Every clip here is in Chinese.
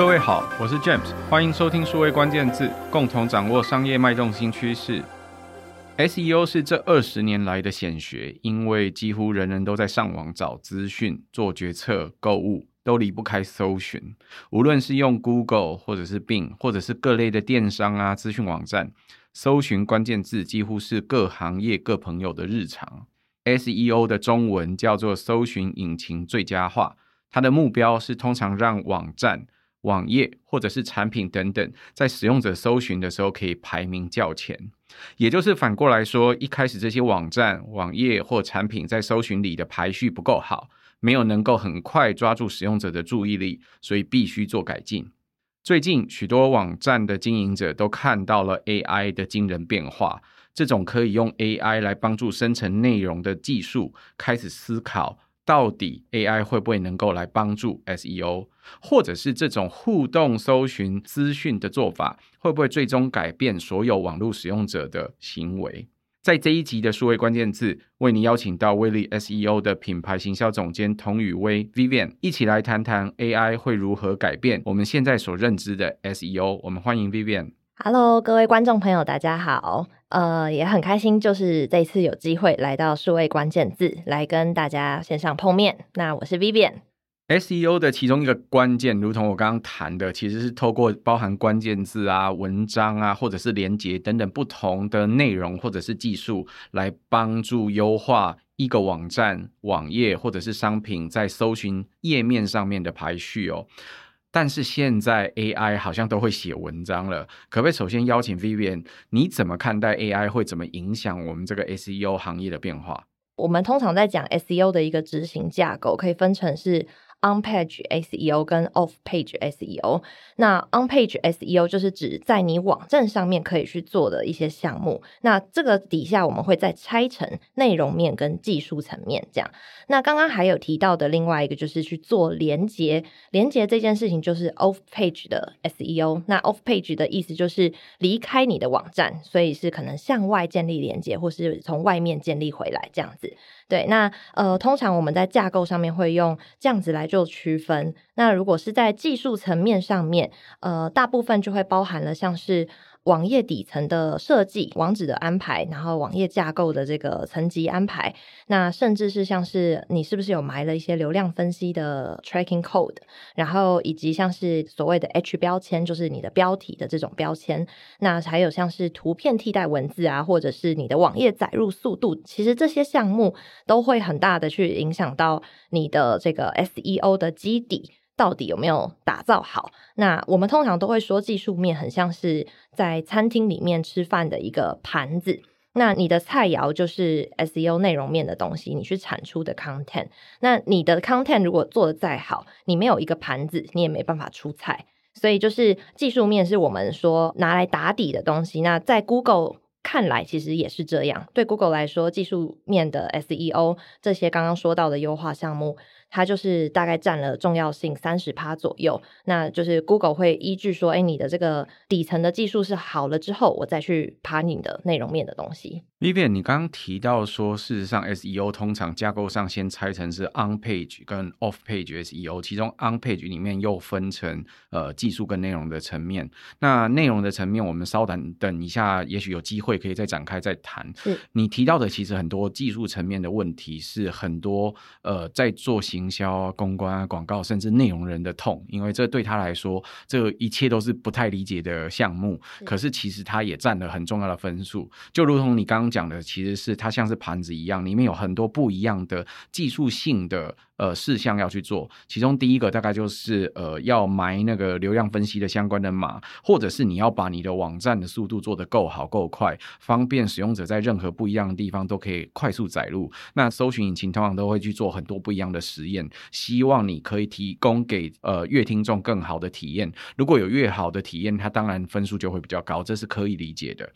各位好，我是 James，欢迎收听数位关键字，共同掌握商业脉动新趋势。SEO 是这二十年来的显学，因为几乎人人都在上网找资讯、做决策、购物，都离不开搜寻。无论是用 Google，或者是 Bing，或者是各类的电商啊、资讯网站，搜寻关键字几乎是各行业各朋友的日常。SEO 的中文叫做搜寻引擎最佳化，它的目标是通常让网站。网页或者是产品等等，在使用者搜寻的时候可以排名较前，也就是反过来说，一开始这些网站、网页或产品在搜寻里的排序不够好，没有能够很快抓住使用者的注意力，所以必须做改进。最近许多网站的经营者都看到了 AI 的惊人变化，这种可以用 AI 来帮助生成内容的技术，开始思考。到底 AI 会不会能够来帮助 SEO，或者是这种互动搜寻资讯的做法，会不会最终改变所有网络使用者的行为？在这一集的数位关键字，为您邀请到威力 SEO 的品牌行销总监童宇威 Vivian 一起来谈谈 AI 会如何改变我们现在所认知的 SEO。我们欢迎 Vivian。Hello，各位观众朋友，大家好。呃，也很开心，就是这次有机会来到数位关键字，来跟大家线上碰面。那我是 Vivian。SEO 的其中一个关键，如同我刚刚谈的，其实是透过包含关键字啊、文章啊，或者是连结等等不同的内容或者是技术，来帮助优化一个网站、网页或者是商品在搜寻页面上面的排序哦。但是现在 AI 好像都会写文章了，可不可以首先邀请 Vivian，你怎么看待 AI 会怎么影响我们这个 SEO 行业的变化？我们通常在讲 SEO 的一个执行架构，可以分成是。On-page SEO 跟 Off-page SEO，那 On-page SEO 就是指在你网站上面可以去做的一些项目。那这个底下我们会再拆成内容面跟技术层面这样。那刚刚还有提到的另外一个就是去做连接，连接这件事情就是 Off-page 的 SEO。那 Off-page 的意思就是离开你的网站，所以是可能向外建立连接，或是从外面建立回来这样子。对，那呃，通常我们在架构上面会用这样子来做区分。那如果是在技术层面上面，呃，大部分就会包含了像是。网页底层的设计、网址的安排，然后网页架构的这个层级安排，那甚至是像是你是不是有埋了一些流量分析的 tracking code，然后以及像是所谓的 H 标签，就是你的标题的这种标签，那还有像是图片替代文字啊，或者是你的网页载入速度，其实这些项目都会很大的去影响到你的这个 SEO 的基底。到底有没有打造好？那我们通常都会说，技术面很像是在餐厅里面吃饭的一个盘子。那你的菜肴就是 SEO 内容面的东西，你去产出的 content。那你的 content 如果做得再好，你没有一个盘子，你也没办法出菜。所以就是技术面是我们说拿来打底的东西。那在 Google 看来，其实也是这样。对 Google 来说，技术面的 SEO 这些刚刚说到的优化项目。它就是大概占了重要性三十趴左右，那就是 Google 会依据说，哎，你的这个底层的技术是好了之后，我再去爬你的内容面的东西。Vivian，你刚刚提到说，事实上 SEO 通常架构上先拆成是 on page 跟 off page SEO，其中 on page 里面又分成呃技术跟内容的层面。那内容的层面，我们稍等等一下，也许有机会可以再展开再谈。是你提到的，其实很多技术层面的问题是很多呃在做行。营销、公关、广告，甚至内容人的痛，因为这对他来说，这一切都是不太理解的项目。可是其实他也占了很重要的分数，就如同你刚刚讲的，其实是它像是盘子一样，里面有很多不一样的技术性的。呃，事项要去做，其中第一个大概就是呃，要埋那个流量分析的相关的码，或者是你要把你的网站的速度做得够好够快，方便使用者在任何不一样的地方都可以快速载入。那搜寻引擎通常都会去做很多不一样的实验，希望你可以提供给呃乐听众更好的体验。如果有越好的体验，它当然分数就会比较高，这是可以理解的。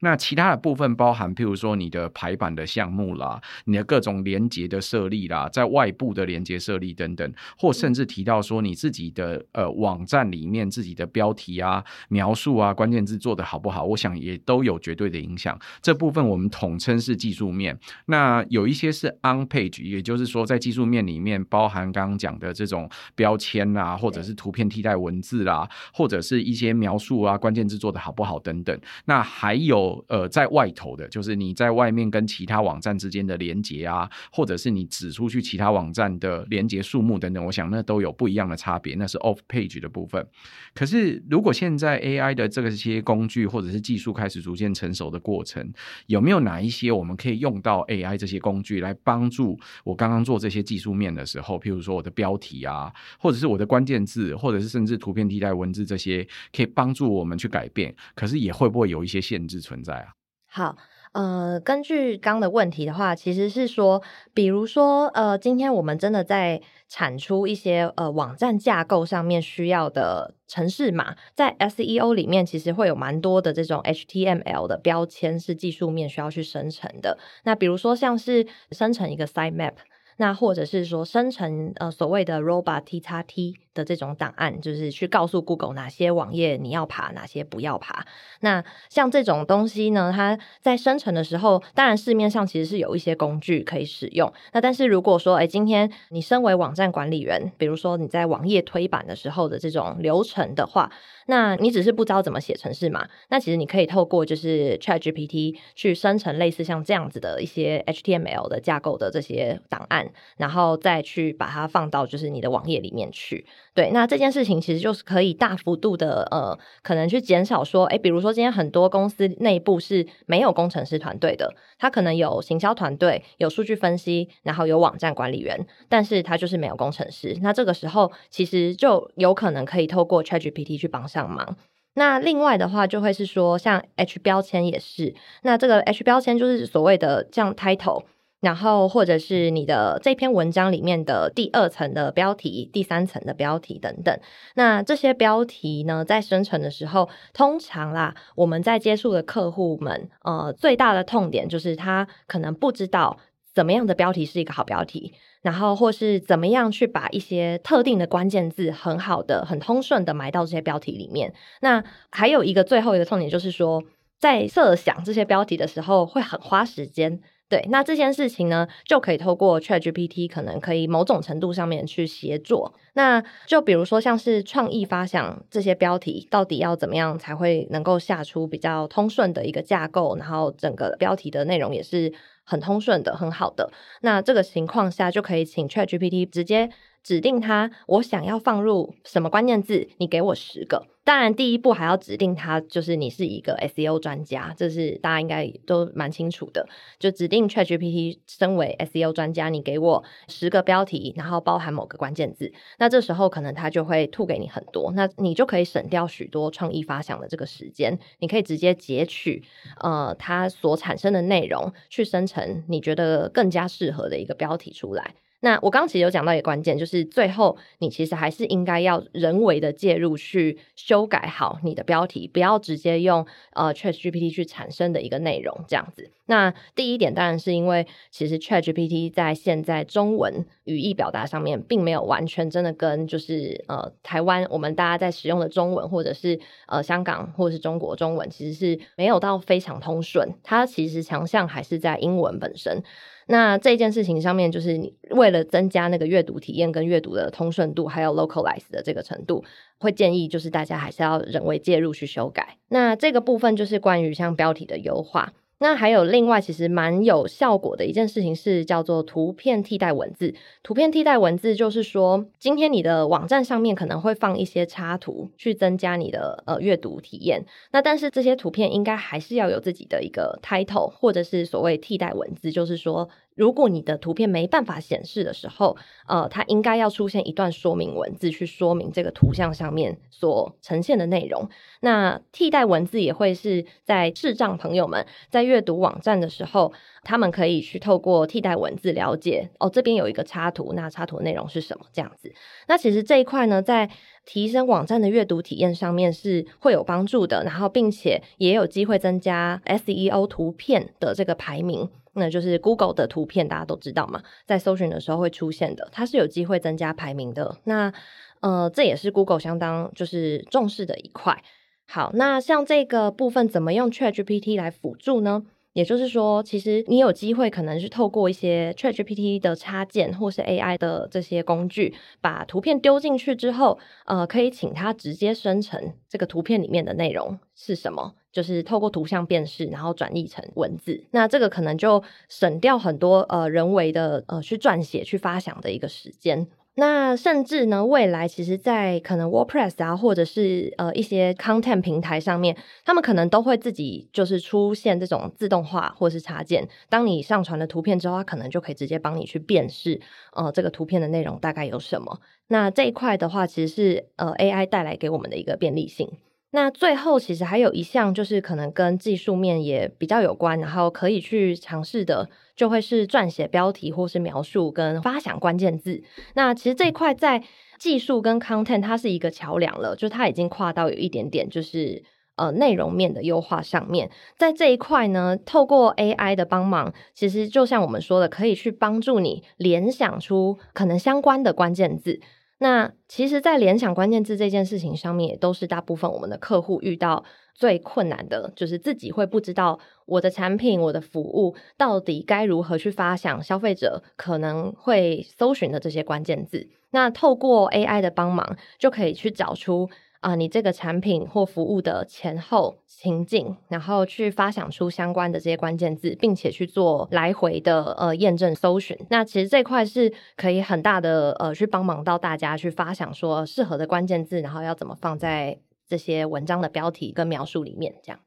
那其他的部分包含，譬如说你的排版的项目啦，你的各种连接的设立啦，在外部的连连接设立等等，或甚至提到说你自己的呃网站里面自己的标题啊、描述啊、关键字做的好不好，我想也都有绝对的影响。这部分我们统称是技术面。那有一些是 on page，也就是说在技术面里面包含刚刚讲的这种标签啊，或者是图片替代文字啦，或者是一些描述啊、关键字做的好不好等等。那还有呃在外头的，就是你在外面跟其他网站之间的连接啊，或者是你指出去其他网站的连接数目等等，我想那都有不一样的差别，那是 off page 的部分。可是如果现在 AI 的这个些工具或者是技术开始逐渐成熟的过程，有没有哪一些我们可以用到 AI 这些工具来帮助我刚刚做这些技术面的时候，譬如说我的标题啊，或者是我的关键字，或者是甚至图片替代文字这些，可以帮助我们去改变，可是也会不会有一些限制存在啊？好。呃，根据刚的问题的话，其实是说，比如说，呃，今天我们真的在产出一些呃网站架构上面需要的城市码，在 SEO 里面其实会有蛮多的这种 HTML 的标签是技术面需要去生成的。那比如说像是生成一个 sitemap，那或者是说生成呃所谓的 robot t 叉 t。的这种档案，就是去告诉 Google 哪些网页你要爬，哪些不要爬。那像这种东西呢，它在生成的时候，当然市面上其实是有一些工具可以使用。那但是如果说，哎，今天你身为网站管理员，比如说你在网页推版的时候的这种流程的话，那你只是不知道怎么写程式嘛？那其实你可以透过就是 ChatGPT 去生成类似像这样子的一些 HTML 的架构的这些档案，然后再去把它放到就是你的网页里面去。对，那这件事情其实就是可以大幅度的呃，可能去减少说，诶，比如说今天很多公司内部是没有工程师团队的，他可能有行销团队、有数据分析，然后有网站管理员，但是他就是没有工程师。那这个时候其实就有可能可以透过 ChatGPT 去帮上忙。那另外的话，就会是说像 H 标签也是，那这个 H 标签就是所谓的这样 title。然后，或者是你的这篇文章里面的第二层的标题、第三层的标题等等。那这些标题呢，在生成的时候，通常啦，我们在接触的客户们，呃，最大的痛点就是他可能不知道怎么样的标题是一个好标题，然后或是怎么样去把一些特定的关键字很好的、很通顺的埋到这些标题里面。那还有一个最后一个痛点就是说，在设想这些标题的时候，会很花时间。对，那这件事情呢，就可以透过 ChatGPT，可能可以某种程度上面去协作。那就比如说，像是创意发想这些标题，到底要怎么样才会能够下出比较通顺的一个架构，然后整个标题的内容也是很通顺的、很好的。那这个情况下，就可以请 ChatGPT 直接。指定他，我想要放入什么关键字，你给我十个。当然，第一步还要指定他，就是你是一个 SEO 专家，这是大家应该都蛮清楚的。就指定 ChatGPT 身为 SEO 专家，你给我十个标题，然后包含某个关键字。那这时候可能他就会吐给你很多，那你就可以省掉许多创意发想的这个时间。你可以直接截取呃它所产生的内容，去生成你觉得更加适合的一个标题出来。那我刚其实有讲到一个关键，就是最后你其实还是应该要人为的介入去修改好你的标题，不要直接用呃 ChatGPT 去产生的一个内容这样子。那第一点当然是因为其实 ChatGPT 在现在中文语义表达上面，并没有完全真的跟就是呃台湾我们大家在使用的中文，或者是呃香港或者是中国中文，其实是没有到非常通顺。它其实强项还是在英文本身。那这件事情上面，就是你为了增加那个阅读体验跟阅读的通顺度，还有 localize 的这个程度，会建议就是大家还是要人为介入去修改。那这个部分就是关于像标题的优化。那还有另外，其实蛮有效果的一件事情是叫做图片替代文字。图片替代文字就是说，今天你的网站上面可能会放一些插图，去增加你的呃阅读体验。那但是这些图片应该还是要有自己的一个 title，或者是所谓替代文字，就是说。如果你的图片没办法显示的时候，呃，它应该要出现一段说明文字去说明这个图像上面所呈现的内容。那替代文字也会是在视障朋友们在阅读网站的时候，他们可以去透过替代文字了解哦，这边有一个插图，那插图内容是什么这样子。那其实这一块呢，在提升网站的阅读体验上面是会有帮助的，然后并且也有机会增加 SEO 图片的这个排名。那就是 Google 的图片，大家都知道嘛，在搜寻的时候会出现的，它是有机会增加排名的。那呃，这也是 Google 相当就是重视的一块。好，那像这个部分怎么用 ChatGPT 来辅助呢？也就是说，其实你有机会可能是透过一些 ChatGPT 的插件，或是 AI 的这些工具，把图片丢进去之后，呃，可以请它直接生成这个图片里面的内容是什么，就是透过图像辨识，然后转译成文字。那这个可能就省掉很多呃人为的呃去撰写、去发想的一个时间。那甚至呢，未来其实，在可能 WordPress 啊，或者是呃一些 content 平台上面，他们可能都会自己就是出现这种自动化或是插件。当你上传了图片之后，它可能就可以直接帮你去辨识，呃，这个图片的内容大概有什么。那这一块的话，其实是呃 AI 带来给我们的一个便利性。那最后其实还有一项，就是可能跟技术面也比较有关，然后可以去尝试的，就会是撰写标题或是描述跟发想关键字。那其实这一块在技术跟 content 它是一个桥梁了，就它已经跨到有一点点就是呃内容面的优化上面。在这一块呢，透过 AI 的帮忙，其实就像我们说的，可以去帮助你联想出可能相关的关键字。那其实，在联想关键字这件事情上面，也都是大部分我们的客户遇到最困难的，就是自己会不知道我的产品、我的服务到底该如何去发想消费者可能会搜寻的这些关键字。那透过 AI 的帮忙，就可以去找出。啊、你这个产品或服务的前后情境，然后去发想出相关的这些关键字，并且去做来回的呃验证搜寻。那其实这块是可以很大的呃去帮忙到大家去发想说适合的关键字，然后要怎么放在这些文章的标题跟描述里面，这样。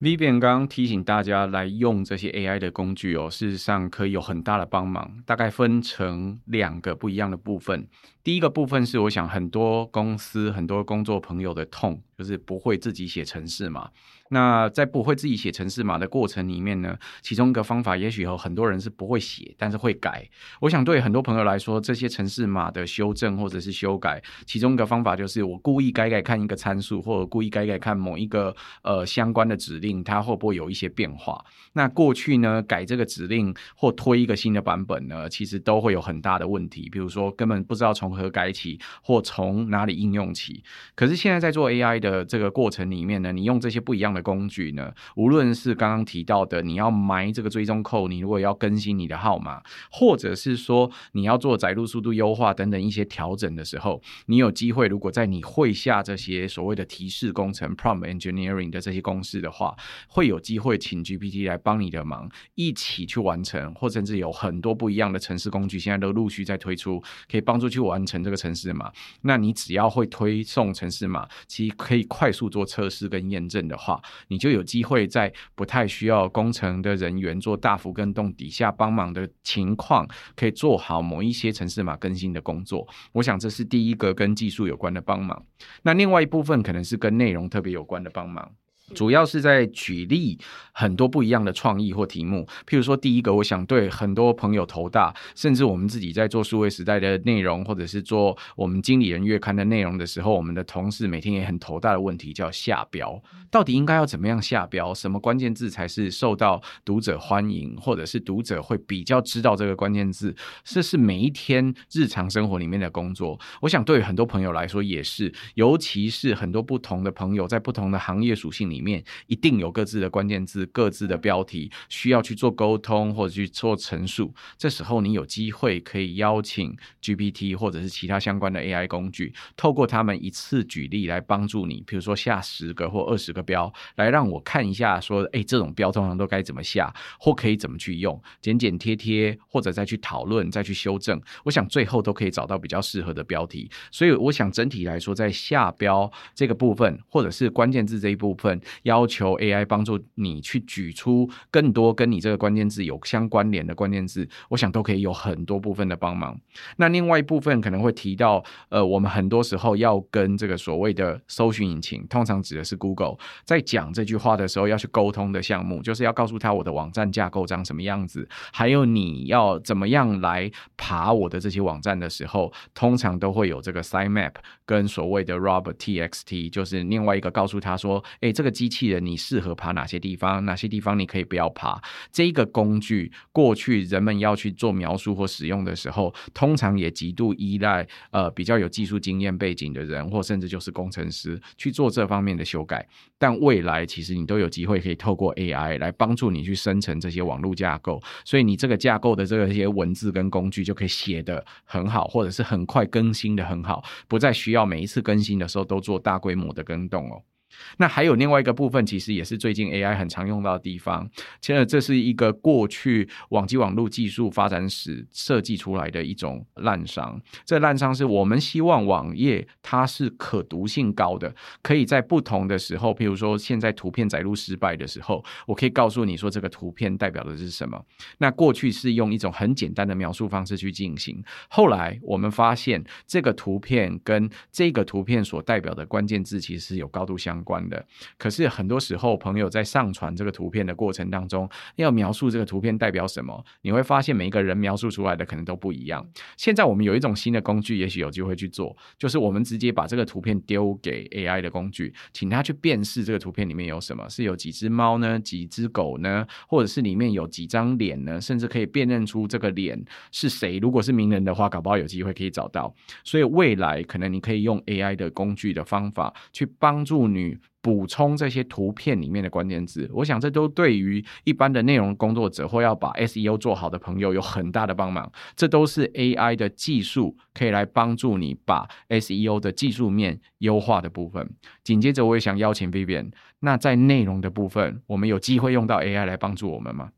Vivian 刚刚提醒大家来用这些 AI 的工具哦，事实上可以有很大的帮忙，大概分成两个不一样的部分。第一个部分是，我想很多公司、很多工作朋友的痛，就是不会自己写程式嘛。那在不会自己写程式码的过程里面呢，其中一个方法，也许有很多人是不会写，但是会改。我想对很多朋友来说，这些程式码的修正或者是修改，其中一个方法就是我故意改改看一个参数，或者故意改改看某一个呃相关的指令，它会不会有一些变化？那过去呢，改这个指令或推一个新的版本呢，其实都会有很大的问题，比如说根本不知道从何改起，或从哪里应用起。可是现在在做 AI 的这个过程里面呢，你用这些不一样的工具呢，无论是刚刚提到的，你要埋这个追踪扣，你如果要更新你的号码，或者是说你要做载入速度优化等等一些调整的时候，你有机会，如果在你会下这些所谓的提示工程 （prompt engineering） 的这些公式的话，会有机会请 GPT 来帮你的忙，一起去完成，或甚至有很多不一样的城市工具，现在都陆续在推出，可以帮助去完成这个城市码。那你只要会推送城市码，其实可以快速做测试跟验证的话。你就有机会在不太需要工程的人员做大幅跟动底下帮忙的情况，可以做好某一些城市码更新的工作。我想这是第一个跟技术有关的帮忙。那另外一部分可能是跟内容特别有关的帮忙。主要是在举例很多不一样的创意或题目，譬如说，第一个，我想对很多朋友头大，甚至我们自己在做数位时代的内容，或者是做我们经理人月刊的内容的时候，我们的同事每天也很头大的问题，叫下标，到底应该要怎么样下标？什么关键字才是受到读者欢迎，或者是读者会比较知道这个关键字？这是每一天日常生活里面的工作。我想对很多朋友来说也是，尤其是很多不同的朋友在不同的行业属性里。里面一定有各自的关键字、各自的标题，需要去做沟通或者去做陈述。这时候你有机会可以邀请 GPT 或者是其他相关的 AI 工具，透过他们一次举例来帮助你，比如说下十个或二十个标，来让我看一下，说，哎，这种标通常都该怎么下，或可以怎么去用，剪剪贴贴，或者再去讨论、再去修正。我想最后都可以找到比较适合的标题。所以我想整体来说，在下标这个部分，或者是关键字这一部分。要求 AI 帮助你去举出更多跟你这个关键字有相关联的关键字，我想都可以有很多部分的帮忙。那另外一部分可能会提到，呃，我们很多时候要跟这个所谓的搜寻引擎，通常指的是 Google，在讲这句话的时候要去沟通的项目，就是要告诉他我的网站架构长什么样子，还有你要怎么样来爬我的这些网站的时候，通常都会有这个 sitemap 跟所谓的 Robert TXT，就是另外一个告诉他说，诶，这个。机器人你适合爬哪些地方，哪些地方你可以不要爬。这一个工具过去人们要去做描述或使用的时候，通常也极度依赖呃比较有技术经验背景的人，或甚至就是工程师去做这方面的修改。但未来其实你都有机会可以透过 AI 来帮助你去生成这些网络架构，所以你这个架构的这些文字跟工具就可以写得很好，或者是很快更新的很好，不再需要每一次更新的时候都做大规模的更动哦。那还有另外一个部分，其实也是最近 AI 很常用到的地方。其实这是一个过去网际网络技术发展史设计出来的一种滥觴。这滥觴是我们希望网页它是可读性高的，可以在不同的时候，譬如说现在图片载入失败的时候，我可以告诉你说这个图片代表的是什么。那过去是用一种很简单的描述方式去进行，后来我们发现这个图片跟这个图片所代表的关键字其实是有高度相相。关的，可是很多时候，朋友在上传这个图片的过程当中，要描述这个图片代表什么，你会发现每一个人描述出来的可能都不一样。现在我们有一种新的工具，也许有机会去做，就是我们直接把这个图片丢给 AI 的工具，请他去辨识这个图片里面有什么，是有几只猫呢，几只狗呢，或者是里面有几张脸呢，甚至可以辨认出这个脸是谁。如果是名人的话，搞不好有机会可以找到。所以未来可能你可以用 AI 的工具的方法去帮助你。补充这些图片里面的关键字，我想这都对于一般的内容工作者或要把 SEO 做好的朋友有很大的帮忙。这都是 AI 的技术可以来帮助你把 SEO 的技术面优化的部分。紧接着，我也想邀请 Vivian，那在内容的部分，我们有机会用到 AI 来帮助我们吗？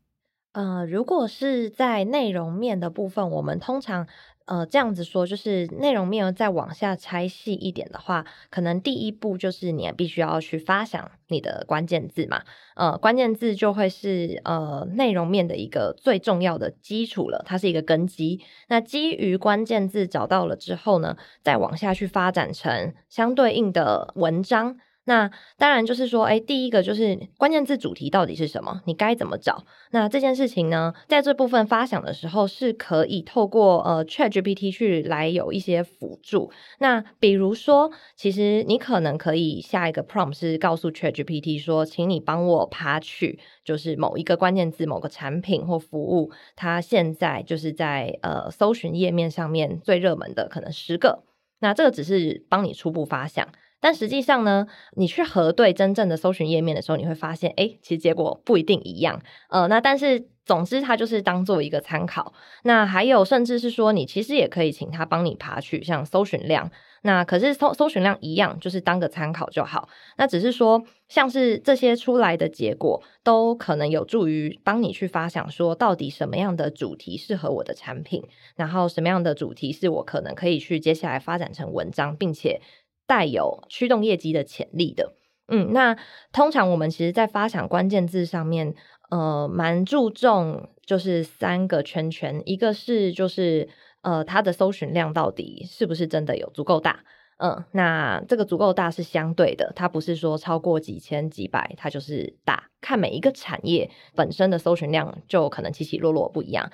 呃，如果是在内容面的部分，我们通常。呃，这样子说，就是内容面再往下拆细一点的话，可能第一步就是你必须要去发想你的关键字嘛。呃，关键字就会是呃内容面的一个最重要的基础了，它是一个根基。那基于关键字找到了之后呢，再往下去发展成相对应的文章。那当然就是说，哎，第一个就是关键字主题到底是什么？你该怎么找？那这件事情呢，在这部分发想的时候，是可以透过呃 ChatGPT 去来有一些辅助。那比如说，其实你可能可以下一个 prompt 是告诉 ChatGPT 说，请你帮我爬取，就是某一个关键字、某个产品或服务，它现在就是在呃搜寻页面上面最热门的可能十个。那这个只是帮你初步发想。但实际上呢，你去核对真正的搜寻页面的时候，你会发现，哎，其实结果不一定一样。呃，那但是总之，它就是当做一个参考。那还有，甚至是说，你其实也可以请他帮你爬取像搜寻量。那可是搜搜寻量一样，就是当个参考就好。那只是说，像是这些出来的结果，都可能有助于帮你去发想说，到底什么样的主题适合我的产品，然后什么样的主题是我可能可以去接下来发展成文章，并且。带有驱动业绩的潜力的，嗯，那通常我们其实，在发想关键字上面，呃，蛮注重就是三个圈圈，一个是就是呃，它的搜寻量到底是不是真的有足够大，嗯，那这个足够大是相对的，它不是说超过几千几百它就是大，看每一个产业本身的搜寻量就可能起起落落不一样。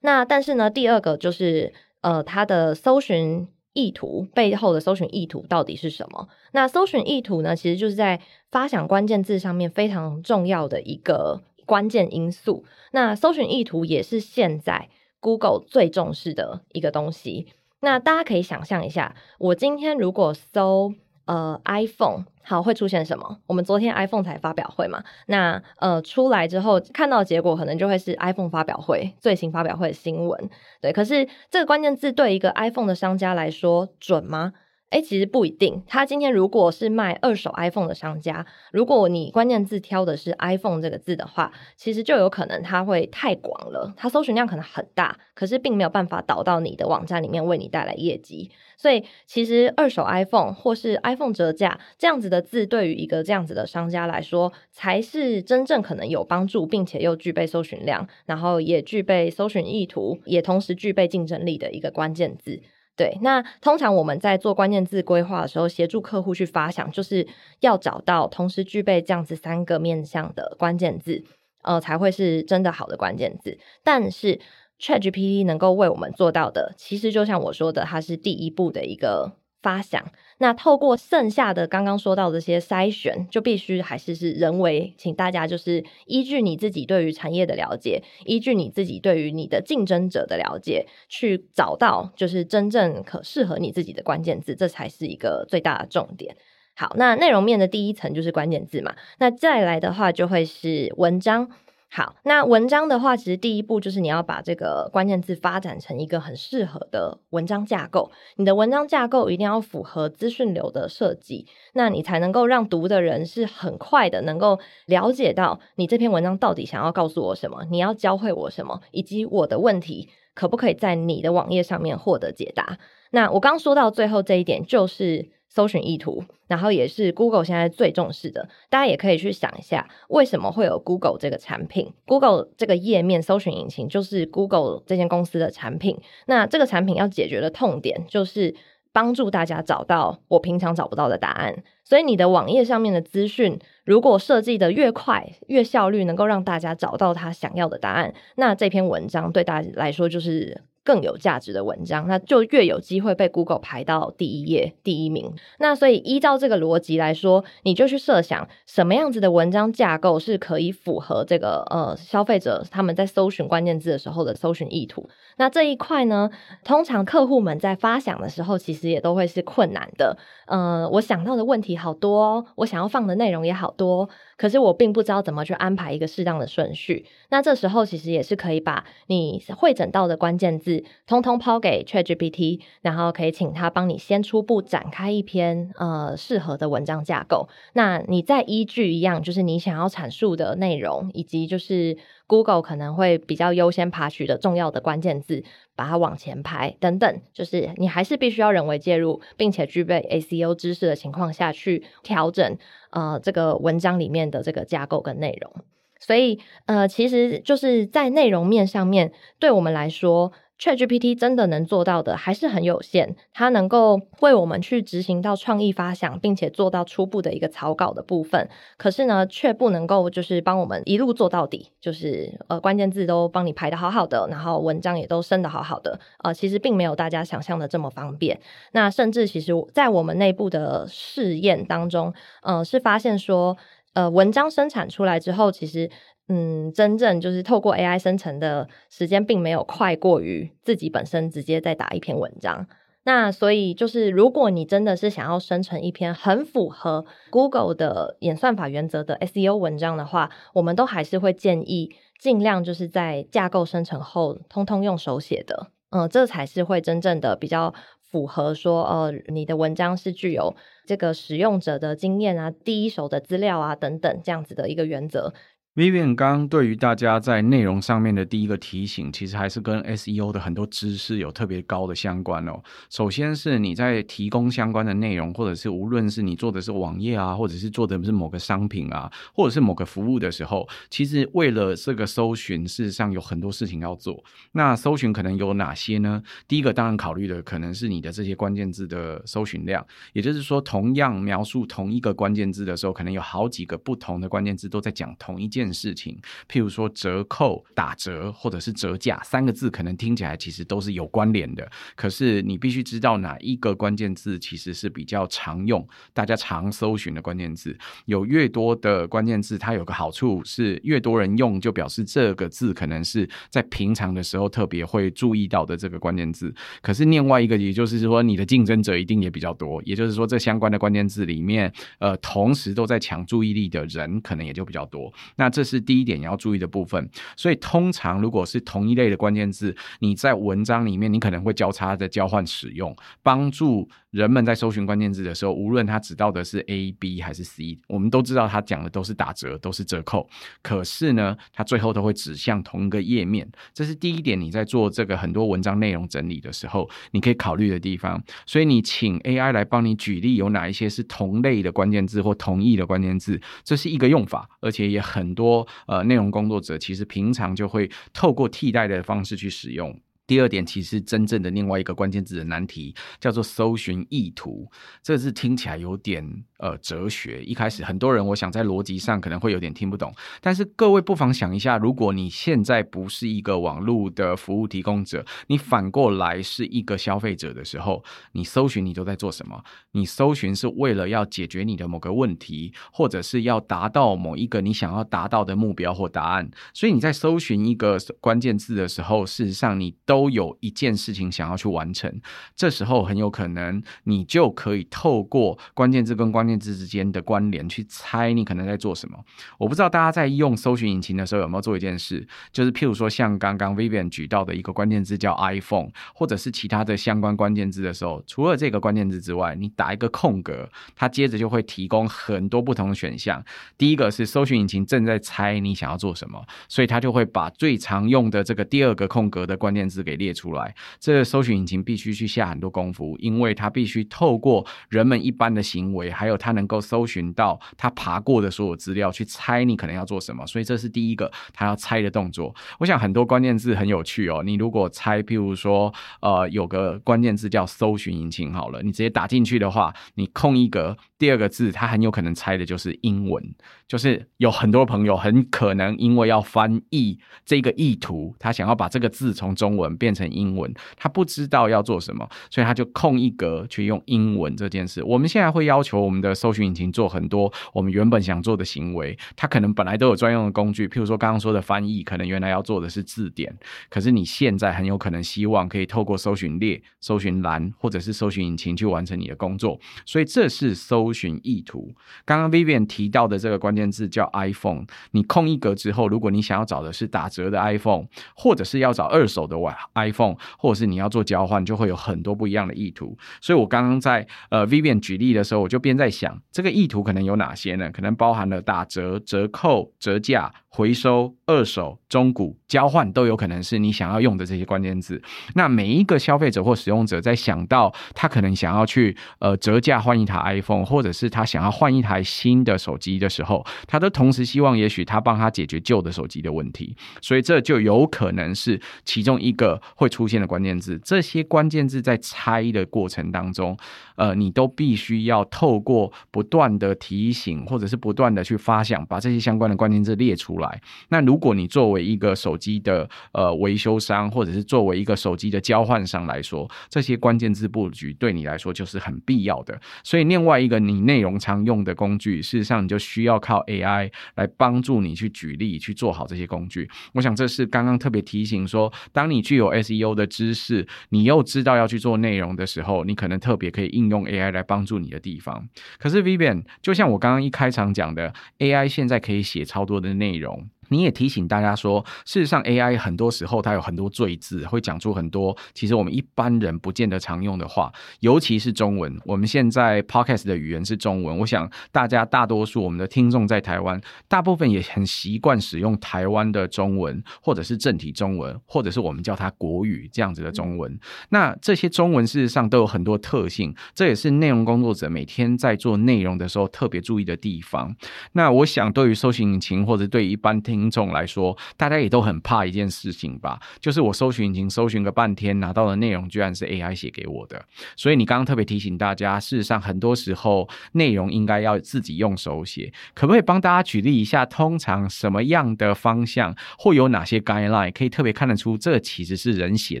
那但是呢，第二个就是呃，它的搜寻。意图背后的搜寻意图到底是什么？那搜寻意图呢，其实就是在发想关键字上面非常重要的一个关键因素。那搜寻意图也是现在 Google 最重视的一个东西。那大家可以想象一下，我今天如果搜。呃，iPhone 好，会出现什么？我们昨天 iPhone 才发表会嘛，那呃出来之后看到结果可能就会是 iPhone 发表会最新发表会的新闻，对。可是这个关键字对一个 iPhone 的商家来说准吗？诶，其实不一定。他今天如果是卖二手 iPhone 的商家，如果你关键字挑的是 iPhone 这个字的话，其实就有可能它会太广了，它搜寻量可能很大，可是并没有办法导到你的网站里面为你带来业绩。所以，其实二手 iPhone 或是 iPhone 折价这样子的字，对于一个这样子的商家来说，才是真正可能有帮助，并且又具备搜寻量，然后也具备搜寻意图，也同时具备竞争力的一个关键字。对，那通常我们在做关键字规划的时候，协助客户去发想，就是要找到同时具备这样子三个面向的关键字，呃，才会是真的好的关键字。但是 ChatGPT 能够为我们做到的，其实就像我说的，它是第一步的一个发想。那透过剩下的刚刚说到的这些筛选，就必须还是是人为，请大家就是依据你自己对于产业的了解，依据你自己对于你的竞争者的了解，去找到就是真正可适合你自己的关键字，这才是一个最大的重点。好，那内容面的第一层就是关键字嘛，那再来的话就会是文章。好，那文章的话，其实第一步就是你要把这个关键字发展成一个很适合的文章架构。你的文章架构一定要符合资讯流的设计，那你才能够让读的人是很快的能够了解到你这篇文章到底想要告诉我什么，你要教会我什么，以及我的问题可不可以在你的网页上面获得解答。那我刚说到最后这一点就是。搜寻意图，然后也是 Google 现在最重视的。大家也可以去想一下，为什么会有 Google 这个产品？Google 这个页面搜寻引擎就是 Google 这间公司的产品。那这个产品要解决的痛点，就是帮助大家找到我平常找不到的答案。所以你的网页上面的资讯，如果设计的越快、越效率，能够让大家找到他想要的答案，那这篇文章对大家来说就是。更有价值的文章，那就越有机会被 Google 排到第一页、第一名。那所以依照这个逻辑来说，你就去设想什么样子的文章架构是可以符合这个呃消费者他们在搜寻关键字的时候的搜寻意图。那这一块呢，通常客户们在发想的时候，其实也都会是困难的。呃，我想到的问题好多哦，我想要放的内容也好多。可是我并不知道怎么去安排一个适当的顺序。那这时候其实也是可以把你会诊到的关键字，通通抛给 ChatGPT，然后可以请他帮你先初步展开一篇呃适合的文章架构。那你再依据一样，就是你想要阐述的内容，以及就是 Google 可能会比较优先爬取的重要的关键字，把它往前排等等。就是你还是必须要人为介入，并且具备 SEO 知识的情况下去调整。呃，这个文章里面的这个架构跟内容，所以呃，其实就是在内容面上面，对我们来说，ChatGPT 真的能做到的还是很有限。它能够为我们去执行到创意发想，并且做到初步的一个草稿的部分，可是呢，却不能够就是帮我们一路做到底，就是呃，关键字都帮你排得好好的，然后文章也都生得好好的。呃，其实并没有大家想象的这么方便。那甚至其实，在我们内部的试验当中，呃，是发现说，呃，文章生产出来之后，其实。嗯，真正就是透过 AI 生成的时间，并没有快过于自己本身直接再打一篇文章。那所以就是，如果你真的是想要生成一篇很符合 Google 的演算法原则的 SEO 文章的话，我们都还是会建议尽量就是在架构生成后，通通用手写的。嗯，这才是会真正的比较符合说，呃，你的文章是具有这个使用者的经验啊、第一手的资料啊等等这样子的一个原则。Vivian 刚对于大家在内容上面的第一个提醒，其实还是跟 SEO 的很多知识有特别高的相关哦。首先是你在提供相关的内容，或者是无论是你做的是网页啊，或者是做的是某个商品啊，或者是某个服务的时候，其实为了这个搜寻，事实上有很多事情要做。那搜寻可能有哪些呢？第一个当然考虑的可能是你的这些关键字的搜寻量，也就是说，同样描述同一个关键字的时候，可能有好几个不同的关键字都在讲同一件。件事情，譬如说折扣、打折或者是折价三个字，可能听起来其实都是有关联的。可是你必须知道哪一个关键字其实是比较常用、大家常搜寻的关键字。有越多的关键字，它有个好处是越多人用，就表示这个字可能是在平常的时候特别会注意到的这个关键字。可是另外一个，也就是说你的竞争者一定也比较多，也就是说这相关的关键字里面，呃，同时都在抢注意力的人可能也就比较多。那这是第一点要注意的部分，所以通常如果是同一类的关键字，你在文章里面你可能会交叉的交换使用，帮助人们在搜寻关键字的时候，无论他指到的是 A、B 还是 C，我们都知道他讲的都是打折，都是折扣，可是呢，他最后都会指向同一个页面，这是第一点。你在做这个很多文章内容整理的时候，你可以考虑的地方。所以你请 AI 来帮你举例，有哪一些是同类的关键字或同义的关键字，这是一个用法，而且也很多。呃，内容工作者其实平常就会透过替代的方式去使用。第二点，其实真正的另外一个关键字的难题叫做搜寻意图，这是听起来有点呃哲学。一开始很多人，我想在逻辑上可能会有点听不懂。但是各位不妨想一下，如果你现在不是一个网络的服务提供者，你反过来是一个消费者的时候，你搜寻你都在做什么？你搜寻是为了要解决你的某个问题，或者是要达到某一个你想要达到的目标或答案。所以你在搜寻一个关键字的时候，事实上你都有一件事情想要去完成，这时候很有可能你就可以透过关键字跟关关键字之间的关联去猜你可能在做什么。我不知道大家在用搜寻引擎的时候有没有做一件事，就是譬如说像刚刚 Vivian 举到的一个关键字叫 iPhone，或者是其他的相关关键字的时候，除了这个关键字之外，你打一个空格，它接着就会提供很多不同的选项。第一个是搜寻引擎正在猜你想要做什么，所以它就会把最常用的这个第二个空格的关键字给列出来，这个搜寻引擎必须去下很多功夫，因为它必须透过人们一般的行为，还有它能够搜寻到它爬过的所有资料，去猜你可能要做什么。所以这是第一个它要猜的动作。我想很多关键字很有趣哦，你如果猜，譬如说，呃，有个关键字叫搜寻引擎，好了，你直接打进去的话，你空一格，第二个字，它很有可能猜的就是英文，就是有很多朋友很可能因为要翻译这个意图，他想要把这个字从中文。变成英文，他不知道要做什么，所以他就空一格去用英文这件事。我们现在会要求我们的搜寻引擎做很多我们原本想做的行为，它可能本来都有专用的工具，譬如说刚刚说的翻译，可能原来要做的是字典，可是你现在很有可能希望可以透过搜寻列、搜寻栏或者是搜寻引擎去完成你的工作，所以这是搜寻意图。刚刚 Vivian 提到的这个关键字叫 iPhone，你空一格之后，如果你想要找的是打折的 iPhone，或者是要找二手的。iPhone，或者是你要做交换，就会有很多不一样的意图。所以我刚刚在呃 Vivian 举例的时候，我就边在想，这个意图可能有哪些呢？可能包含了打折、折扣、折价。回收、二手、中古、交换都有可能是你想要用的这些关键字。那每一个消费者或使用者在想到他可能想要去呃折价换一台 iPhone，或者是他想要换一台新的手机的时候，他都同时希望也许他帮他解决旧的手机的问题。所以这就有可能是其中一个会出现的关键字。这些关键字在猜的过程当中，呃，你都必须要透过不断的提醒，或者是不断的去发想，把这些相关的关键字列出来。那如果你作为一个手机机的呃维修商，或者是作为一个手机的交换商来说，这些关键字布局对你来说就是很必要的。所以另外一个你内容常用的工具，事实上你就需要靠 AI 来帮助你去举例去做好这些工具。我想这是刚刚特别提醒说，当你具有 SEO 的知识，你又知道要去做内容的时候，你可能特别可以应用 AI 来帮助你的地方。可是 Vivian，就像我刚刚一开场讲的，AI 现在可以写超多的内容。你也提醒大家说，事实上 AI 很多时候它有很多赘字，会讲出很多其实我们一般人不见得常用的话，尤其是中文。我们现在 Podcast 的语言是中文，我想大家大多数我们的听众在台湾，大部分也很习惯使用台湾的中文，或者是正体中文，或者是我们叫它国语这样子的中文。那这些中文事实上都有很多特性，这也是内容工作者每天在做内容的时候特别注意的地方。那我想对于搜寻引擎或者对于一般听听众来说，大家也都很怕一件事情吧，就是我搜寻引擎搜寻个半天，拿到的内容居然是 AI 写给我的。所以你刚刚特别提醒大家，事实上很多时候内容应该要自己用手写。可不可以帮大家举例一下，通常什么样的方向，或有哪些 guideline 可以特别看得出这其实是人写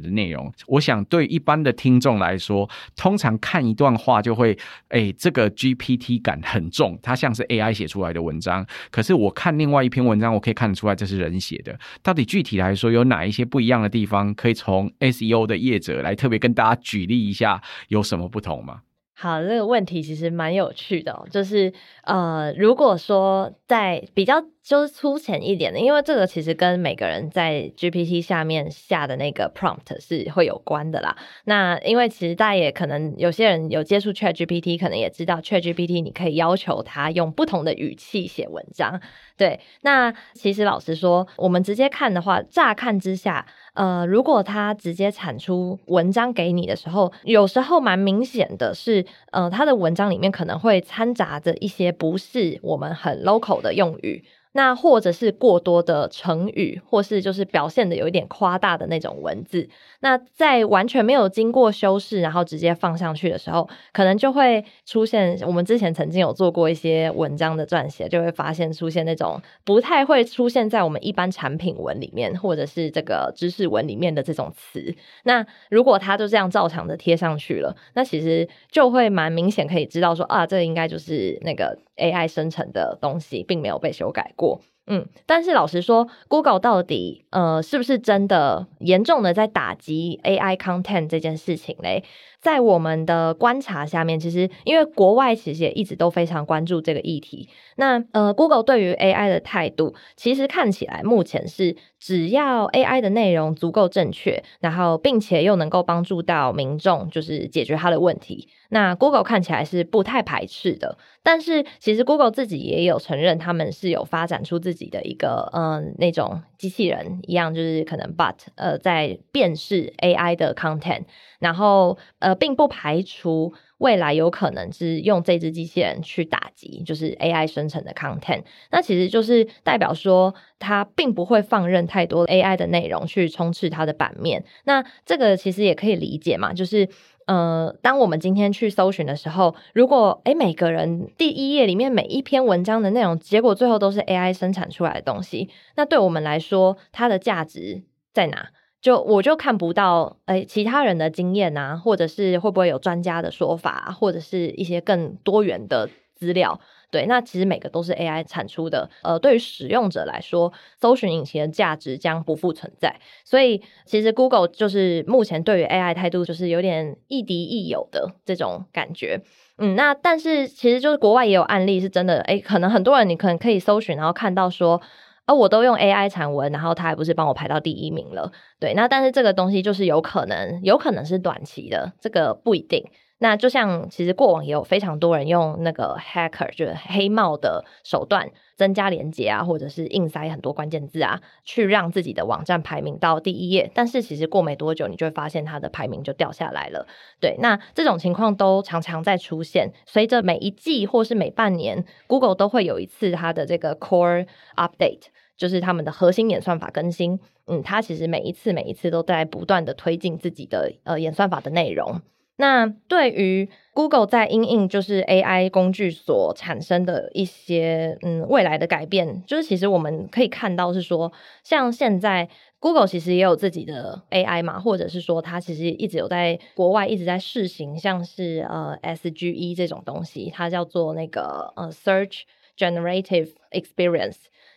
的内容？我想对一般的听众来说，通常看一段话就会，哎，这个 GPT 感很重，它像是 AI 写出来的文章。可是我看另外一篇文章，我可以看。看出来这是人写的，到底具体来说有哪一些不一样的地方？可以从 SEO 的业者来特别跟大家举例一下，有什么不同吗？好，这个问题其实蛮有趣的，就是呃，如果说在比较就是粗浅一点的，因为这个其实跟每个人在 GPT 下面下的那个 prompt 是会有关的啦。那因为其实大家也可能有些人有接触 ChatGPT，可能也知道 ChatGPT 你可以要求它用不同的语气写文章。对，那其实老实说，我们直接看的话，乍看之下。呃，如果他直接产出文章给你的时候，有时候蛮明显的是，呃，他的文章里面可能会掺杂着一些不是我们很 local 的用语。那或者是过多的成语，或是就是表现的有一点夸大的那种文字，那在完全没有经过修饰，然后直接放上去的时候，可能就会出现。我们之前曾经有做过一些文章的撰写，就会发现出现那种不太会出现在我们一般产品文里面，或者是这个知识文里面的这种词。那如果他就这样照常的贴上去了，那其实就会蛮明显可以知道说啊，这应该就是那个 AI 生成的东西，并没有被修改过。嗯，但是老实说，Google 到底呃是不是真的严重的在打击 AI content 这件事情嘞？在我们的观察下面，其实因为国外其实也一直都非常关注这个议题。那呃，Google 对于 AI 的态度，其实看起来目前是只要 AI 的内容足够正确，然后并且又能够帮助到民众，就是解决他的问题。那 Google 看起来是不太排斥的。但是其实 Google 自己也有承认，他们是有发展出自己的一个嗯、呃、那种机器人一样，就是可能 But 呃在辨识 AI 的 content，然后呃。并不排除未来有可能是用这只机器人去打击，就是 AI 生成的 content。那其实就是代表说，它并不会放任太多 AI 的内容去充斥它的版面。那这个其实也可以理解嘛，就是呃，当我们今天去搜寻的时候，如果诶每个人第一页里面每一篇文章的内容，结果最后都是 AI 生产出来的东西，那对我们来说，它的价值在哪？就我就看不到，诶、其他人的经验啊，或者是会不会有专家的说法，或者是一些更多元的资料。对，那其实每个都是 AI 产出的，呃，对于使用者来说，搜寻引擎的价值将不复存在。所以，其实 Google 就是目前对于 AI 态度就是有点亦敌亦友的这种感觉。嗯，那但是其实就是国外也有案例是真的，诶、可能很多人你可能可以搜寻，然后看到说。而我都用 AI 产文，然后他还不是帮我排到第一名了？对，那但是这个东西就是有可能，有可能是短期的，这个不一定。那就像其实过往也有非常多人用那个 hacker 就是黑帽的手段增加连接啊，或者是硬塞很多关键字啊，去让自己的网站排名到第一页。但是其实过没多久，你就会发现它的排名就掉下来了。对，那这种情况都常常在出现。随着每一季或是每半年，Google 都会有一次它的这个 core update。就是他们的核心演算法更新，嗯，它其实每一次每一次都在不断的推进自己的呃演算法的内容。那对于 Google 在因应就是 AI 工具所产生的一些嗯未来的改变，就是其实我们可以看到是说，像现在 Google 其实也有自己的 AI 嘛，或者是说它其实一直有在国外一直在试行，像是呃 SGE 这种东西，它叫做那个呃 Search Generative Experience。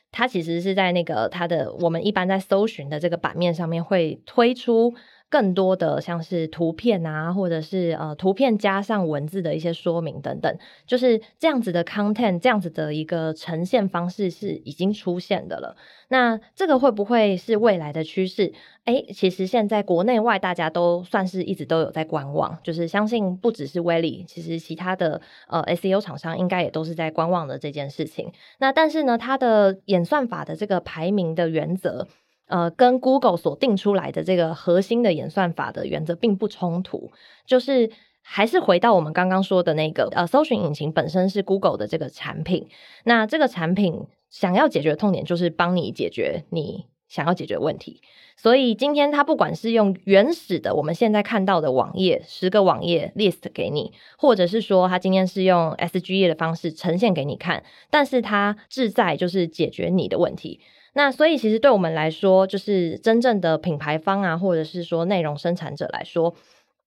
它其实是在那个它的我们一般在搜寻的这个版面上面会推出。更多的像是图片啊，或者是呃图片加上文字的一些说明等等，就是这样子的 content，这样子的一个呈现方式是已经出现的了。那这个会不会是未来的趋势？诶，其实现在国内外大家都算是一直都有在观望，就是相信不只是威力，其实其他的呃 SEO 厂商应该也都是在观望的这件事情。那但是呢，它的演算法的这个排名的原则。呃，跟 Google 所定出来的这个核心的演算法的原则并不冲突，就是还是回到我们刚刚说的那个，呃，搜寻引擎本身是 Google 的这个产品，那这个产品想要解决的痛点就是帮你解决你想要解决的问题，所以今天它不管是用原始的我们现在看到的网页十个网页 list 给你，或者是说它今天是用 SGE 的方式呈现给你看，但是它志在就是解决你的问题。那所以，其实对我们来说，就是真正的品牌方啊，或者是说内容生产者来说，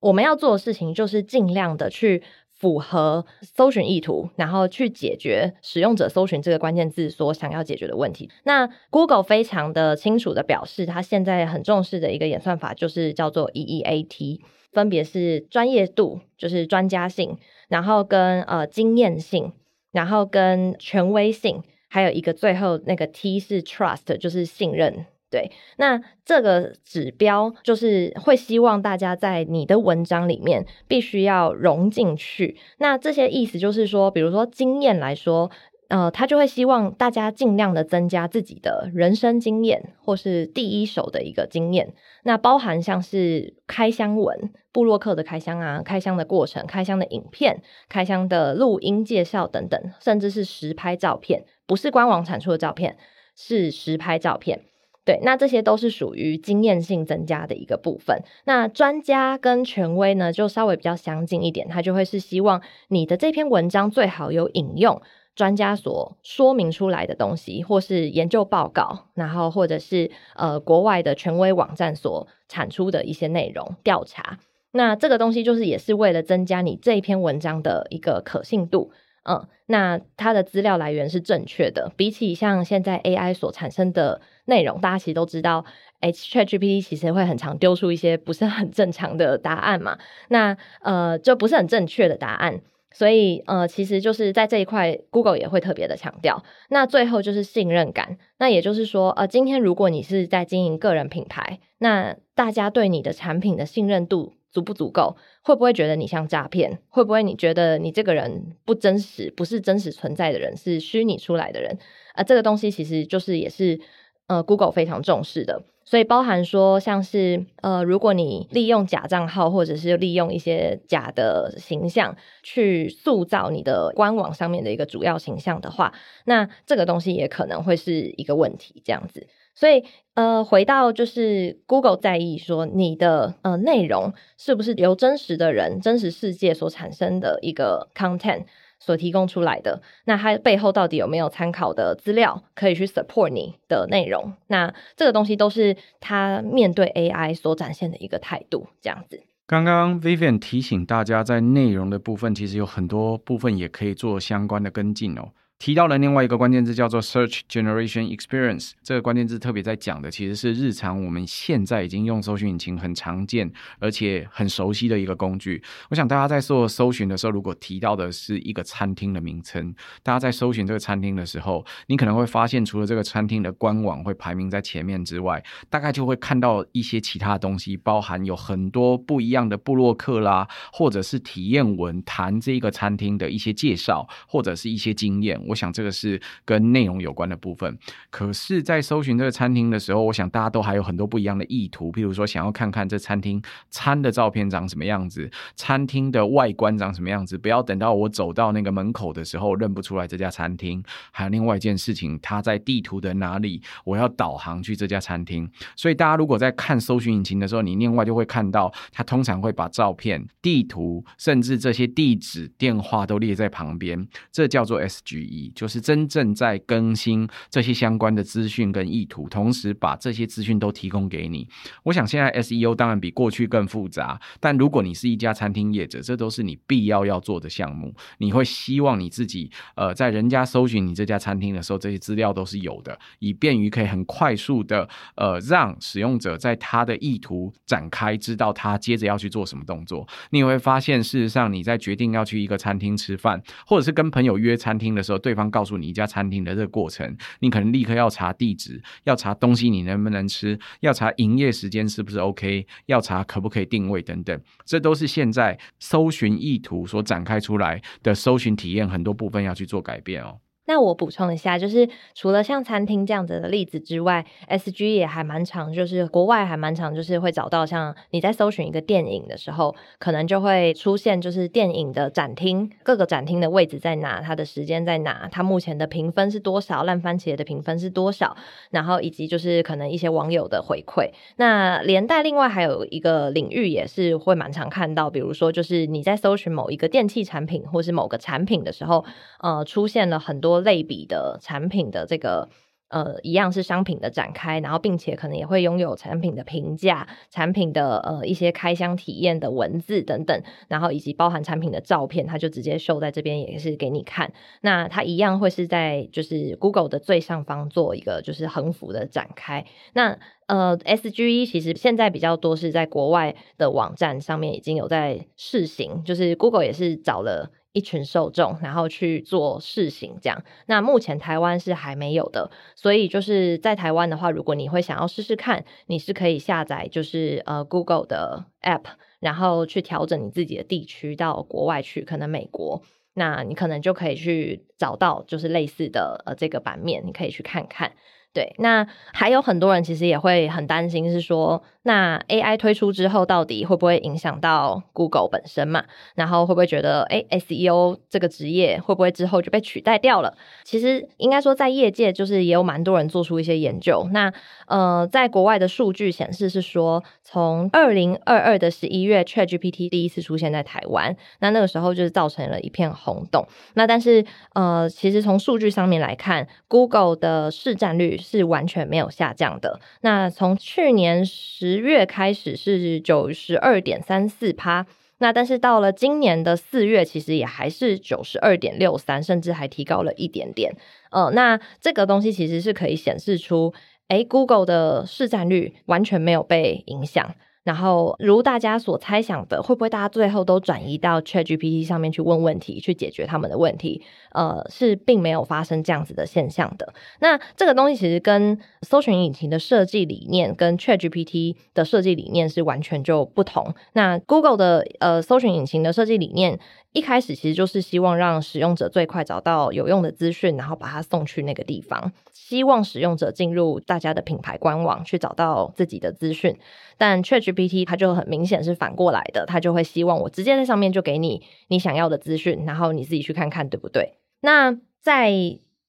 我们要做的事情就是尽量的去符合搜寻意图，然后去解决使用者搜寻这个关键字所想要解决的问题。那 Google 非常的清楚的表示，它现在很重视的一个演算法就是叫做 EEAT，分别是专业度，就是专家性，然后跟呃经验性，然后跟权威性。还有一个最后那个 T 是 trust，就是信任。对，那这个指标就是会希望大家在你的文章里面必须要融进去。那这些意思就是说，比如说经验来说，呃，他就会希望大家尽量的增加自己的人生经验，或是第一手的一个经验。那包含像是开箱文、部落客的开箱啊、开箱的过程、开箱的影片、开箱的录音介绍等等，甚至是实拍照片，不是官网产出的照片，是实拍照片。对，那这些都是属于经验性增加的一个部分。那专家跟权威呢，就稍微比较相近一点，他就会是希望你的这篇文章最好有引用。专家所说明出来的东西，或是研究报告，然后或者是呃国外的权威网站所产出的一些内容调查，那这个东西就是也是为了增加你这一篇文章的一个可信度，嗯，那它的资料来源是正确的，比起像现在 AI 所产生的内容，大家其实都知道，ChatGPT 其实会很常丢出一些不是很正常的答案嘛，那呃就不是很正确的答案。所以，呃，其实就是在这一块，Google 也会特别的强调。那最后就是信任感。那也就是说，呃，今天如果你是在经营个人品牌，那大家对你的产品的信任度足不足够？会不会觉得你像诈骗？会不会你觉得你这个人不真实，不是真实存在的人，是虚拟出来的人？呃，这个东西其实就是也是呃，Google 非常重视的。所以包含说，像是呃，如果你利用假账号，或者是利用一些假的形象去塑造你的官网上面的一个主要形象的话，那这个东西也可能会是一个问题。这样子，所以呃，回到就是 Google 在意说你的呃内容是不是由真实的人、真实世界所产生的一个 content。所提供出来的，那它背后到底有没有参考的资料可以去 support 你的内容？那这个东西都是它面对 AI 所展现的一个态度，这样子。刚刚 Vivian 提醒大家，在内容的部分，其实有很多部分也可以做相关的跟进哦。提到了另外一个关键字叫做 Search Generation Experience，这个关键字特别在讲的其实是日常我们现在已经用搜寻引擎很常见而且很熟悉的一个工具。我想大家在做搜寻的时候，如果提到的是一个餐厅的名称，大家在搜寻这个餐厅的时候，你可能会发现除了这个餐厅的官网会排名在前面之外，大概就会看到一些其他东西，包含有很多不一样的布洛克啦，或者是体验文谈这个餐厅的一些介绍，或者是一些经验。我想这个是跟内容有关的部分，可是，在搜寻这个餐厅的时候，我想大家都还有很多不一样的意图，譬如说想要看看这餐厅餐的照片长什么样子，餐厅的外观长什么样子，不要等到我走到那个门口的时候认不出来这家餐厅。还有另外一件事情，它在地图的哪里，我要导航去这家餐厅。所以大家如果在看搜寻引擎的时候，你另外就会看到，它通常会把照片、地图，甚至这些地址、电话都列在旁边，这叫做 SGE。就是真正在更新这些相关的资讯跟意图，同时把这些资讯都提供给你。我想现在 SEO 当然比过去更复杂，但如果你是一家餐厅业者，这都是你必要要做的项目。你会希望你自己呃，在人家搜寻你这家餐厅的时候，这些资料都是有的，以便于可以很快速的呃让使用者在他的意图展开，知道他接着要去做什么动作。你会发现，事实上你在决定要去一个餐厅吃饭，或者是跟朋友约餐厅的时候，对对方告诉你一家餐厅的这个过程，你可能立刻要查地址，要查东西你能不能吃，要查营业时间是不是 OK，要查可不可以定位等等，这都是现在搜寻意图所展开出来的搜寻体验，很多部分要去做改变哦。那我补充一下，就是除了像餐厅这样子的例子之外，SG 也还蛮常，就是国外还蛮常，就是会找到像你在搜寻一个电影的时候，可能就会出现就是电影的展厅，各个展厅的位置在哪，它的时间在哪，它目前的评分是多少，烂番茄的评分是多少，然后以及就是可能一些网友的回馈。那连带另外还有一个领域也是会蛮常看到，比如说就是你在搜寻某一个电器产品或是某个产品的时候，呃，出现了很多。类比的产品的这个呃，一样是商品的展开，然后并且可能也会拥有产品的评价、产品的呃一些开箱体验的文字等等，然后以及包含产品的照片，它就直接秀在这边，也是给你看。那它一样会是在就是 Google 的最上方做一个就是横幅的展开。那呃，SGE 其实现在比较多是在国外的网站上面已经有在试行，就是 Google 也是找了。一群受众，然后去做试行，这样。那目前台湾是还没有的，所以就是在台湾的话，如果你会想要试试看，你是可以下载就是呃 Google 的 App，然后去调整你自己的地区到国外去，可能美国。那你可能就可以去找到就是类似的呃这个版面，你可以去看看。对，那还有很多人其实也会很担心，是说那 AI 推出之后，到底会不会影响到 Google 本身嘛？然后会不会觉得，诶 SEO 这个职业会不会之后就被取代掉了？其实应该说，在业界就是也有蛮多人做出一些研究。那呃，在国外的数据显示是说，从二零二二的十一月，ChatGPT 第一次出现在台湾，那那个时候就是造成了一片轰动。那但是呃，其实从数据上面来看，Google 的市占率。是完全没有下降的。那从去年十月开始是九十二点三四趴，那但是到了今年的四月，其实也还是九十二点六三，甚至还提高了一点点。呃，那这个东西其实是可以显示出，诶，Google 的市占率完全没有被影响。然后，如大家所猜想的，会不会大家最后都转移到 ChatGPT 上面去问问题，去解决他们的问题？呃，是并没有发生这样子的现象的。那这个东西其实跟搜寻引擎的设计理念跟 ChatGPT 的设计理念是完全就不同。那 Google 的呃搜寻引擎的设计理念。一开始其实就是希望让使用者最快找到有用的资讯，然后把它送去那个地方。希望使用者进入大家的品牌官网去找到自己的资讯。但 ChatGPT 它就很明显是反过来的，它就会希望我直接在上面就给你你想要的资讯，然后你自己去看看对不对？那在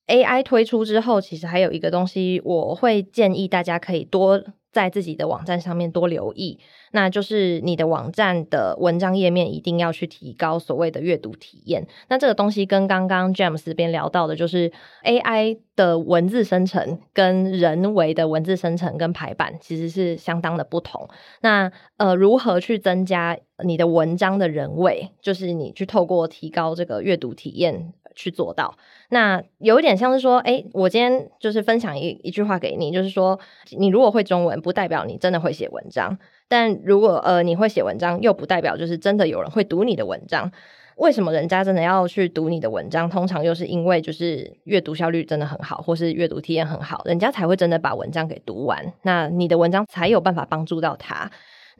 AI 推出之后，其实还有一个东西，我会建议大家可以多。在自己的网站上面多留意，那就是你的网站的文章页面一定要去提高所谓的阅读体验。那这个东西跟刚刚 James 这边聊到的，就是 AI 的文字生成跟人为的文字生成跟排版其实是相当的不同。那呃，如何去增加你的文章的人味？就是你去透过提高这个阅读体验。去做到，那有一点像是说，哎、我今天就是分享一一句话给你，就是说，你如果会中文，不代表你真的会写文章；但如果呃你会写文章，又不代表就是真的有人会读你的文章。为什么人家真的要去读你的文章？通常又是因为就是阅读效率真的很好，或是阅读体验很好，人家才会真的把文章给读完。那你的文章才有办法帮助到他。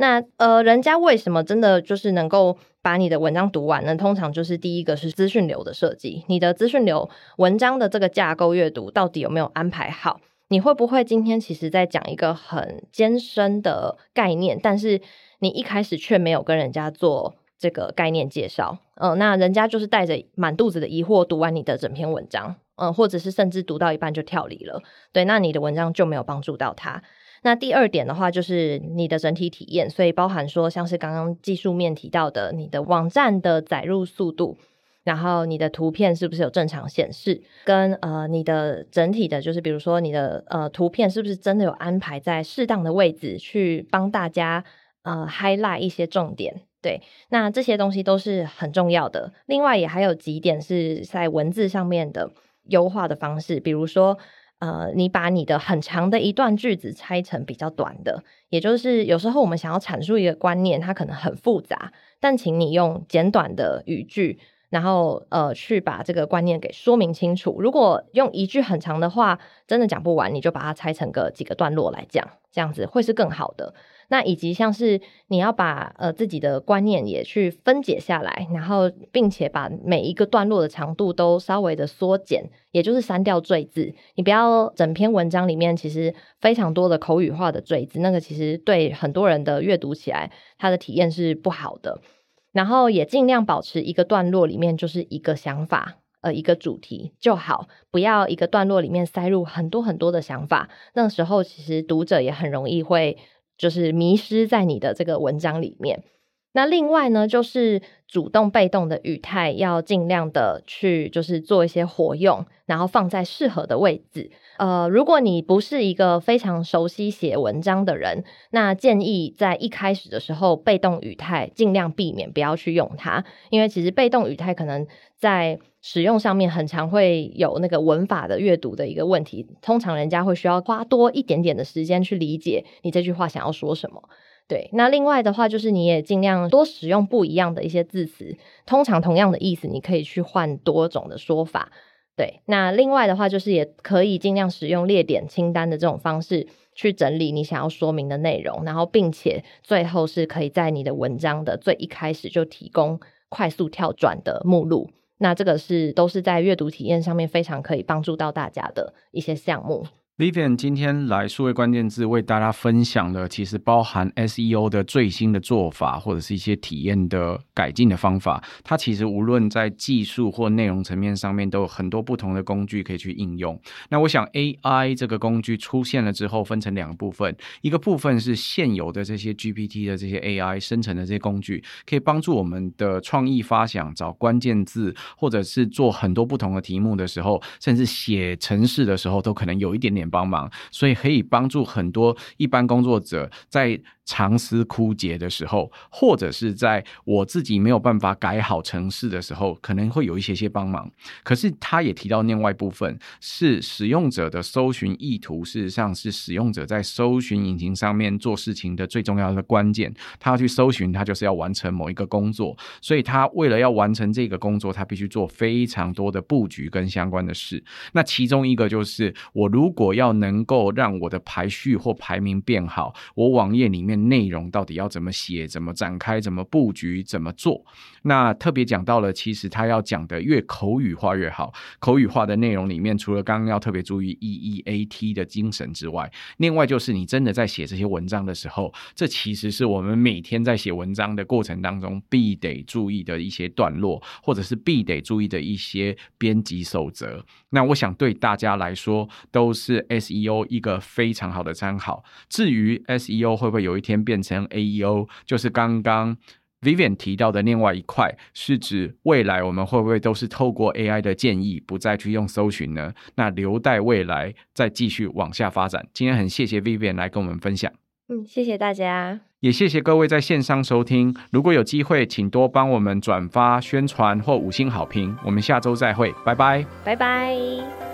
那呃，人家为什么真的就是能够把你的文章读完呢？通常就是第一个是资讯流的设计，你的资讯流文章的这个架构阅读到底有没有安排好？你会不会今天其实在讲一个很艰深的概念，但是你一开始却没有跟人家做这个概念介绍？嗯、那人家就是带着满肚子的疑惑读完你的整篇文章，嗯、或者是甚至读到一半就跳离了，对，那你的文章就没有帮助到他。那第二点的话，就是你的整体体验，所以包含说像是刚刚技术面提到的，你的网站的载入速度，然后你的图片是不是有正常显示，跟呃你的整体的，就是比如说你的呃图片是不是真的有安排在适当的位置去帮大家呃 highlight 一些重点，对，那这些东西都是很重要的。另外也还有几点是在文字上面的优化的方式，比如说。呃，你把你的很长的一段句子拆成比较短的，也就是有时候我们想要阐述一个观念，它可能很复杂，但请你用简短的语句，然后呃去把这个观念给说明清楚。如果用一句很长的话，真的讲不完，你就把它拆成个几个段落来讲，这样子会是更好的。那以及像是你要把呃自己的观念也去分解下来，然后并且把每一个段落的长度都稍微的缩减，也就是删掉赘字。你不要整篇文章里面其实非常多的口语化的赘字，那个其实对很多人的阅读起来，它的体验是不好的。然后也尽量保持一个段落里面就是一个想法，呃，一个主题就好，不要一个段落里面塞入很多很多的想法。那时候其实读者也很容易会。就是迷失在你的这个文章里面。那另外呢，就是主动被动的语态要尽量的去，就是做一些活用，然后放在适合的位置。呃，如果你不是一个非常熟悉写文章的人，那建议在一开始的时候，被动语态尽量避免不要去用它，因为其实被动语态可能在。使用上面很常会有那个文法的阅读的一个问题，通常人家会需要花多一点点的时间去理解你这句话想要说什么。对，那另外的话就是你也尽量多使用不一样的一些字词，通常同样的意思你可以去换多种的说法。对，那另外的话就是也可以尽量使用列点清单的这种方式去整理你想要说明的内容，然后并且最后是可以在你的文章的最一开始就提供快速跳转的目录。那这个是都是在阅读体验上面非常可以帮助到大家的一些项目。Vivian 今天来数位关键字为大家分享了，其实包含 SEO 的最新的做法，或者是一些体验的改进的方法。它其实无论在技术或内容层面上面，都有很多不同的工具可以去应用。那我想 AI 这个工具出现了之后，分成两个部分，一个部分是现有的这些 GPT 的这些 AI 生成的这些工具，可以帮助我们的创意发想、找关键字，或者是做很多不同的题目的时候，甚至写程式的时候，都可能有一点点。帮忙，所以可以帮助很多一般工作者在长思枯竭的时候，或者是在我自己没有办法改好程式的时候，可能会有一些些帮忙。可是他也提到另外一部分是使用者的搜寻意图，事实上是使用者在搜寻引擎上面做事情的最重要的关键。他要去搜寻，他就是要完成某一个工作，所以他为了要完成这个工作，他必须做非常多的布局跟相关的事。那其中一个就是，我如果要能够让我的排序或排名变好，我网页里面。内容到底要怎么写、怎么展开、怎么布局、怎么做？那特别讲到了，其实他要讲的越口语化越好。口语化的内容里面，除了刚刚要特别注意 EEAT 的精神之外，另外就是你真的在写这些文章的时候，这其实是我们每天在写文章的过程当中必得注意的一些段落，或者是必得注意的一些编辑守则。那我想对大家来说，都是是 SEO 一个非常好的参考。至于 SEO 会不会有一天变成 AEO，就是刚刚 Vivian 提到的另外一块，是指未来我们会不会都是透过 AI 的建议，不再去用搜寻呢？那留待未来再继续往下发展。今天很谢谢 Vivian 来跟我们分享，嗯，谢谢大家，也谢谢各位在线上收听。如果有机会，请多帮我们转发宣传或五星好评。我们下周再会，拜拜，拜拜。